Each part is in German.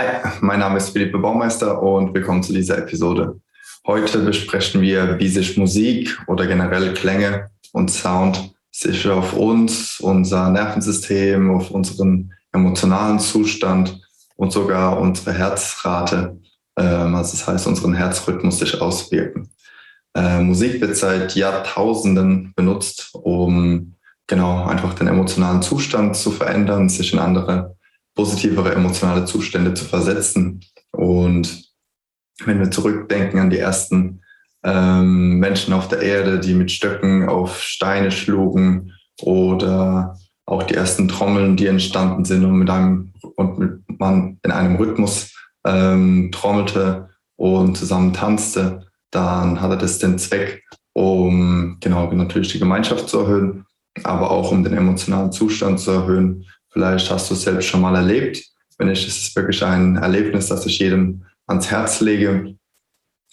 Hi, mein Name ist Philippe Baumeister und willkommen zu dieser Episode. Heute besprechen wir, wie sich Musik oder generell Klänge und Sound sich auf uns, unser Nervensystem, auf unseren emotionalen Zustand und sogar unsere Herzrate, ähm, also das heißt unseren Herzrhythmus sich auswirken. Äh, Musik wird seit Jahrtausenden benutzt, um genau einfach den emotionalen Zustand zu verändern, sich in andere positivere emotionale Zustände zu versetzen. Und wenn wir zurückdenken an die ersten ähm, Menschen auf der Erde, die mit Stöcken auf Steine schlugen oder auch die ersten Trommeln, die entstanden sind und, mit einem, und mit, man in einem Rhythmus ähm, trommelte und zusammen tanzte, dann hatte das den Zweck, um genau natürlich die Gemeinschaft zu erhöhen, aber auch um den emotionalen Zustand zu erhöhen Vielleicht hast du es selbst schon mal erlebt. Wenn nicht, ist es wirklich ein Erlebnis, das ich jedem ans Herz lege.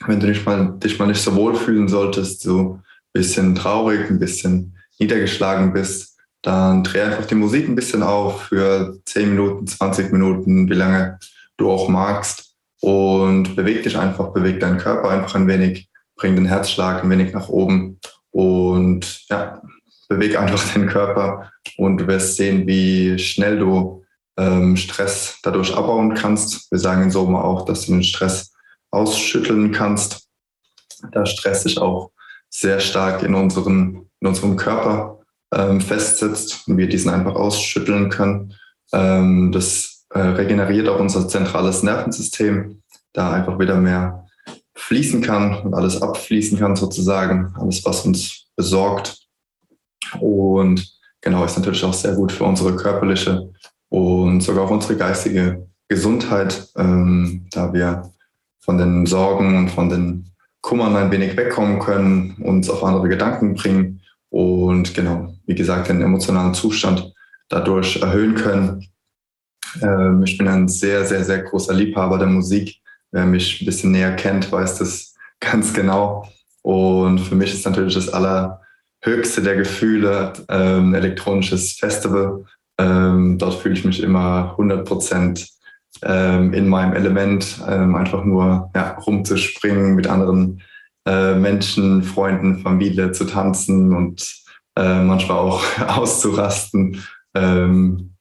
Wenn du dich mal, dich mal nicht so wohl fühlen solltest, so ein bisschen traurig, ein bisschen niedergeschlagen bist, dann dreh einfach die Musik ein bisschen auf für 10 Minuten, 20 Minuten, wie lange du auch magst. Und beweg dich einfach, beweg deinen Körper einfach ein wenig, bring den Herzschlag ein wenig nach oben und ja, beweg einfach den Körper und du wirst sehen, wie schnell du ähm, Stress dadurch abbauen kannst. Wir sagen in Sommer auch, dass du den Stress ausschütteln kannst. Da Stress sich auch sehr stark in, unseren, in unserem Körper ähm, festsetzt und wir diesen einfach ausschütteln können. Ähm, das äh, regeneriert auch unser zentrales Nervensystem, da einfach wieder mehr fließen kann und alles abfließen kann sozusagen, alles was uns besorgt. Und genau, ist natürlich auch sehr gut für unsere körperliche und sogar auch unsere geistige Gesundheit, ähm, da wir von den Sorgen und von den Kummern ein wenig wegkommen können, uns auf andere Gedanken bringen und genau, wie gesagt, den emotionalen Zustand dadurch erhöhen können. Ähm, ich bin ein sehr, sehr, sehr großer Liebhaber der Musik. Wer mich ein bisschen näher kennt, weiß das ganz genau. Und für mich ist natürlich das aller höchste der Gefühle, ähm, elektronisches Festival. Ähm, dort fühle ich mich immer 100 Prozent ähm, in meinem Element, ähm, einfach nur ja, rumzuspringen, mit anderen äh, Menschen, Freunden, Familie zu tanzen und äh, manchmal auch auszurasten ähm,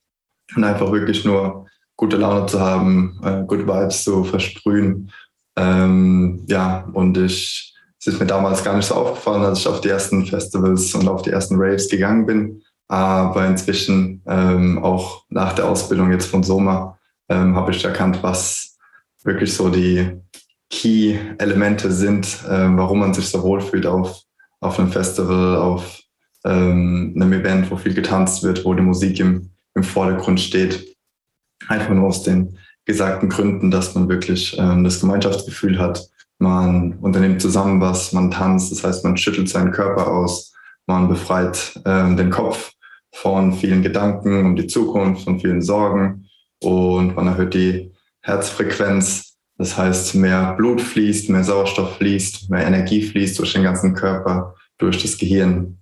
und einfach wirklich nur gute Laune zu haben, äh, Good Vibes zu versprühen. Ähm, ja, und ich es ist mir damals gar nicht so aufgefallen, als ich auf die ersten Festivals und auf die ersten Raves gegangen bin. Aber inzwischen, ähm, auch nach der Ausbildung jetzt von Soma, ähm, habe ich erkannt, was wirklich so die Key-Elemente sind, ähm, warum man sich so wohlfühlt auf, auf einem Festival, auf ähm, einem Event, wo viel getanzt wird, wo die Musik im, im Vordergrund steht. Einfach nur aus den gesagten Gründen, dass man wirklich ähm, das Gemeinschaftsgefühl hat, man unternimmt zusammen was, man tanzt, das heißt, man schüttelt seinen Körper aus, man befreit äh, den Kopf von vielen Gedanken um die Zukunft, von vielen Sorgen und man erhöht die Herzfrequenz. Das heißt, mehr Blut fließt, mehr Sauerstoff fließt, mehr Energie fließt durch den ganzen Körper, durch das Gehirn.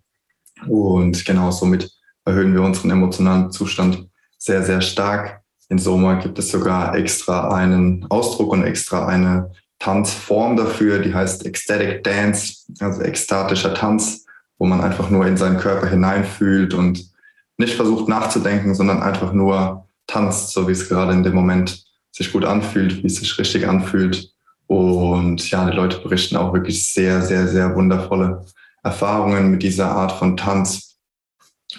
Und genau somit erhöhen wir unseren emotionalen Zustand sehr, sehr stark. In Soma gibt es sogar extra einen Ausdruck und extra eine Tanzform dafür, die heißt Ecstatic Dance, also ekstatischer Tanz, wo man einfach nur in seinen Körper hineinfühlt und nicht versucht nachzudenken, sondern einfach nur tanzt, so wie es gerade in dem Moment sich gut anfühlt, wie es sich richtig anfühlt. Und ja, die Leute berichten auch wirklich sehr, sehr, sehr wundervolle Erfahrungen mit dieser Art von Tanz.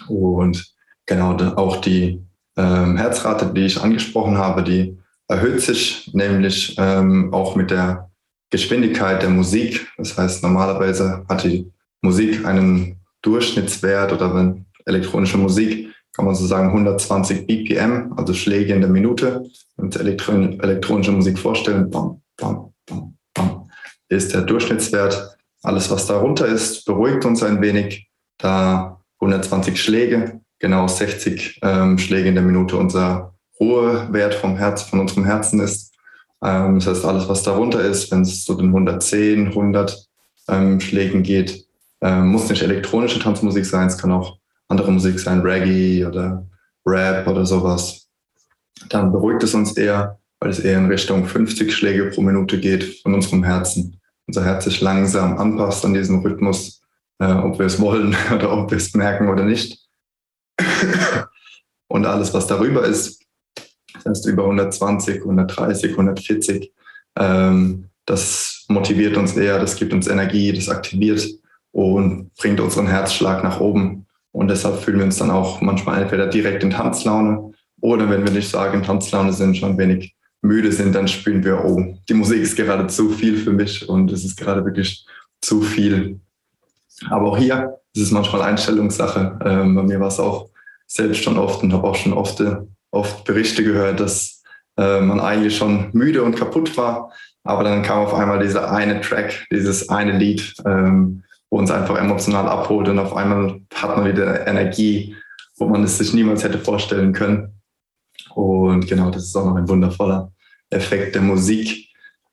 Und genau auch die ähm, Herzrate, die ich angesprochen habe, die erhöht sich nämlich ähm, auch mit der Geschwindigkeit der Musik. Das heißt, normalerweise hat die Musik einen Durchschnittswert oder wenn elektronische Musik, kann man so sagen 120 BPM, also Schläge in der Minute. Und elektron elektronische Musik vorstellen, bam, bam, bam, bam, ist der Durchschnittswert. Alles, was darunter ist, beruhigt uns ein wenig. Da 120 Schläge, genau 60 ähm, Schläge in der Minute unser Ruhewert vom Herz, von unserem Herzen ist. Ähm, das heißt, alles, was darunter ist, wenn es zu den 110, 100 ähm, Schlägen geht, ähm, muss nicht elektronische Tanzmusik sein, es kann auch andere Musik sein, Reggae oder Rap oder sowas. Dann beruhigt es uns eher weil es eher in Richtung 50 Schläge pro Minute geht von unserem Herzen. Unser Herz sich langsam anpasst an diesen Rhythmus, äh, ob wir es wollen oder ob wir es merken oder nicht. Und alles, was darüber ist, das heißt über 120, 130, 140, ähm, das motiviert uns eher, das gibt uns Energie, das aktiviert und bringt unseren Herzschlag nach oben. Und deshalb fühlen wir uns dann auch manchmal entweder direkt in Tanzlaune oder wenn wir nicht sagen, in Tanzlaune sind, schon ein wenig müde sind, dann spüren wir, oh, die Musik ist gerade zu viel für mich und es ist gerade wirklich zu viel. Aber auch hier ist es manchmal Einstellungssache. Ähm, bei mir war es auch selbst schon oft und habe auch schon oft, oft Berichte gehört, dass äh, man eigentlich schon müde und kaputt war. Aber dann kam auf einmal dieser eine Track, dieses eine Lied, ähm, wo uns einfach emotional abholt und auf einmal hat man wieder Energie, wo man es sich niemals hätte vorstellen können. Und genau, das ist auch noch ein wundervoller Effekt der Musik.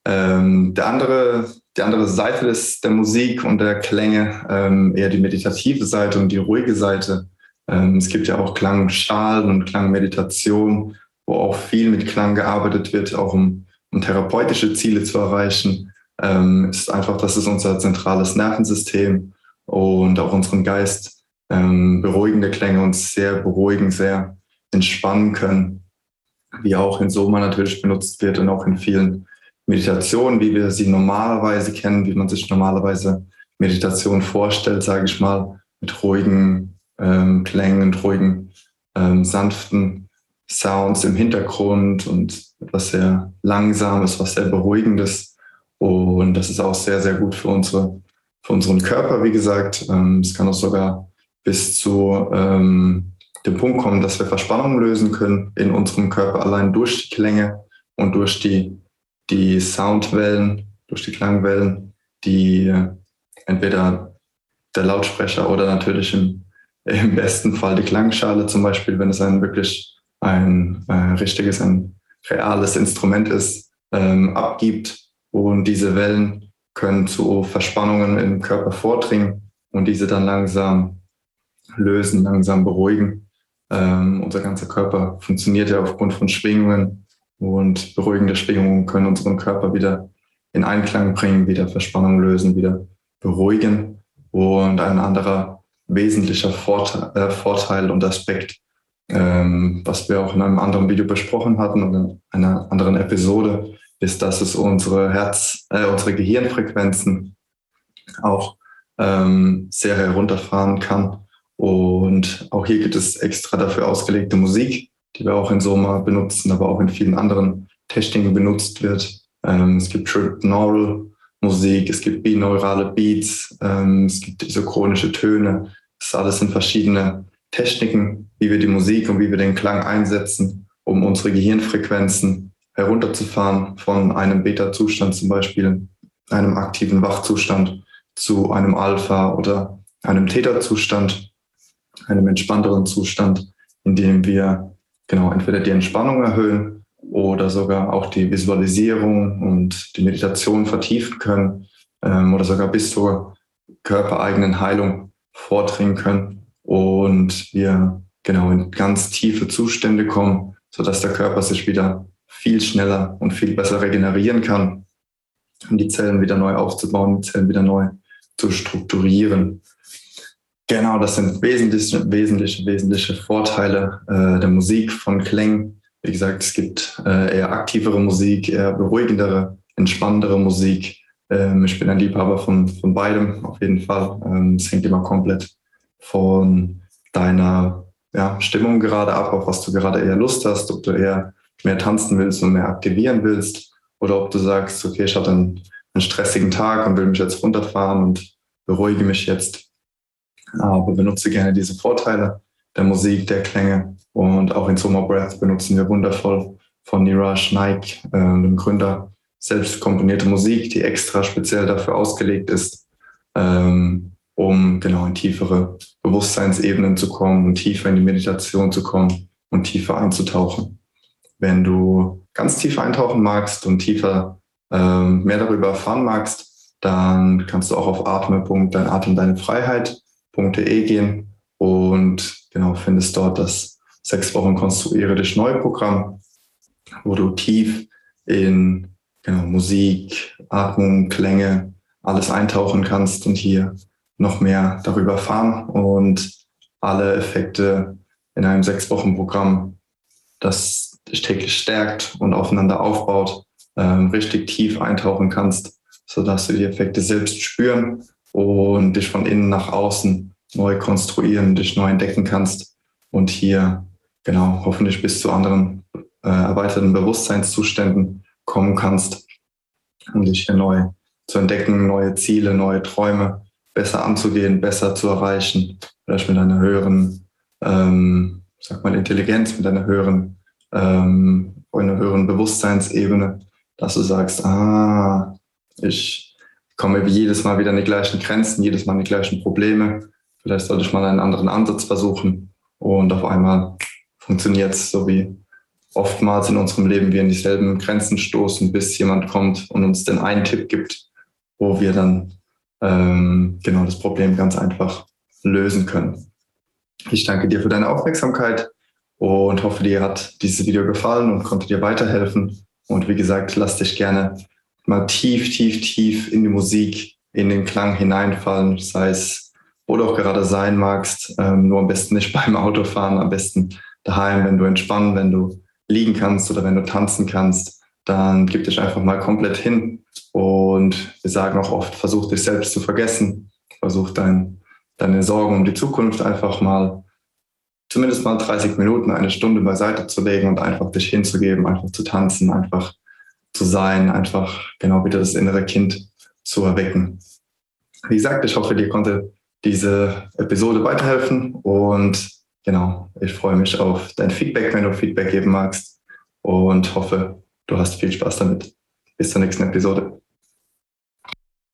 Ähm, der andere, die andere Seite des, der Musik und der Klänge, ähm, eher die meditative Seite und die ruhige Seite. Ähm, es gibt ja auch Klangschalen und Klangmeditation, wo auch viel mit Klang gearbeitet wird, auch um, um therapeutische Ziele zu erreichen. Ähm, ist einfach, das ist unser zentrales Nervensystem und auch unseren Geist ähm, beruhigende Klänge uns sehr beruhigen, sehr entspannen können, wie auch in Soma natürlich benutzt wird und auch in vielen Meditationen, wie wir sie normalerweise kennen, wie man sich normalerweise Meditation vorstellt, sage ich mal, mit ruhigen ähm, Klängen, ruhigen, ähm, sanften Sounds im Hintergrund und etwas sehr Langsames, was sehr Beruhigendes. Und das ist auch sehr, sehr gut für, unsere, für unseren Körper, wie gesagt. Ähm, es kann auch sogar bis zu ähm, dem Punkt kommen, dass wir Verspannungen lösen können in unserem Körper allein durch die Klänge und durch die, die Soundwellen, durch die Klangwellen, die entweder der Lautsprecher oder natürlich im im besten Fall die Klangschale zum Beispiel, wenn es ein wirklich ein äh, richtiges, ein reales Instrument ist, ähm, abgibt. Und diese Wellen können zu Verspannungen im Körper vordringen und diese dann langsam lösen, langsam beruhigen. Ähm, unser ganzer Körper funktioniert ja aufgrund von Schwingungen und beruhigende Schwingungen können unseren Körper wieder in Einklang bringen, wieder Verspannungen lösen, wieder beruhigen. Und ein anderer wesentlicher Vorteil, äh, Vorteil und Aspekt, ähm, was wir auch in einem anderen Video besprochen hatten und in einer anderen Episode, ist, dass es unsere Herz, äh, unsere Gehirnfrequenzen auch ähm, sehr herunterfahren kann. Und auch hier gibt es extra dafür ausgelegte Musik, die wir auch in Soma benutzen, aber auch in vielen anderen Techniken benutzt wird. Ähm, es gibt Neural Musik, es gibt binaurale Beats, ähm, es gibt isochronische Töne. Das alles sind verschiedene Techniken, wie wir die Musik und wie wir den Klang einsetzen, um unsere Gehirnfrequenzen herunterzufahren von einem Beta-Zustand zum Beispiel, einem aktiven Wachzustand zu einem Alpha oder einem Theta-Zustand, einem entspannteren Zustand, in dem wir genau entweder die Entspannung erhöhen oder sogar auch die Visualisierung und die Meditation vertiefen können ähm, oder sogar bis zur körpereigenen Heilung vordringen können und wir genau in ganz tiefe Zustände kommen, sodass der Körper sich wieder viel schneller und viel besser regenerieren kann, um die Zellen wieder neu aufzubauen, die Zellen wieder neu zu strukturieren. Genau, das sind wesentliche, wesentliche, wesentliche Vorteile äh, der Musik von Klängen wie gesagt, es gibt äh, eher aktivere Musik, eher beruhigendere, entspannendere Musik. Ähm, ich bin ein Liebhaber von, von beidem, auf jeden Fall. Ähm, es hängt immer komplett von deiner ja, Stimmung gerade ab, auf was du gerade eher Lust hast, ob du eher mehr tanzen willst und mehr aktivieren willst oder ob du sagst, okay, ich hatte einen, einen stressigen Tag und will mich jetzt runterfahren und beruhige mich jetzt. Aber benutze gerne diese Vorteile der Musik, der Klänge und auch in Soma Breath benutzen wir wundervoll von Niraj Naik, äh, dem Gründer, selbst komponierte Musik, die extra speziell dafür ausgelegt ist, ähm, um genau in tiefere Bewusstseinsebenen zu kommen und tiefer in die Meditation zu kommen und tiefer einzutauchen. Wenn du ganz tief eintauchen magst und tiefer ähm, mehr darüber erfahren magst, dann kannst du auch auf atme.deinatemdeinefreiheit.de gehen und genau findest dort das sechs Wochen konstruiere dich neu Programm, wo du tief in genau, Musik, Atmung, Klänge, alles eintauchen kannst und hier noch mehr darüber erfahren und alle Effekte in einem sechs Wochen Programm, das dich täglich stärkt und aufeinander aufbaut, ähm, richtig tief eintauchen kannst, sodass du die Effekte selbst spüren und dich von innen nach außen neu konstruieren, dich neu entdecken kannst und hier genau hoffentlich bis zu anderen äh, erweiterten Bewusstseinszuständen kommen kannst, um dich hier neu zu entdecken, neue Ziele, neue Träume besser anzugehen, besser zu erreichen, vielleicht mit einer höheren, ähm, sag mal, Intelligenz, mit einer höheren, ähm, einer höheren Bewusstseinsebene, dass du sagst, ah, ich komme jedes Mal wieder an die gleichen Grenzen, jedes Mal an die gleichen Probleme. Vielleicht sollte ich mal einen anderen Ansatz versuchen und auf einmal funktioniert es so wie oftmals in unserem Leben wir in dieselben Grenzen stoßen, bis jemand kommt und uns den einen Tipp gibt, wo wir dann ähm, genau das Problem ganz einfach lösen können. Ich danke dir für deine Aufmerksamkeit und hoffe, dir hat dieses Video gefallen und konnte dir weiterhelfen. Und wie gesagt, lass dich gerne mal tief, tief, tief in die Musik, in den Klang hineinfallen, sei es, wo du auch gerade sein magst, ähm, nur am besten nicht beim Autofahren, am besten daheim, wenn du entspannen, wenn du liegen kannst oder wenn du tanzen kannst, dann gib dich einfach mal komplett hin. Und wir sagen auch oft, versuch dich selbst zu vergessen, versuch dein, deine Sorgen um die Zukunft einfach mal zumindest mal 30 Minuten, eine Stunde beiseite zu legen und einfach dich hinzugeben, einfach zu tanzen, einfach zu sein, einfach genau wieder das innere Kind zu erwecken. Wie gesagt, ich hoffe, dir konnte diese Episode weiterhelfen und genau, ich freue mich auf dein Feedback, wenn du Feedback geben magst und hoffe, du hast viel Spaß damit. Bis zur nächsten Episode.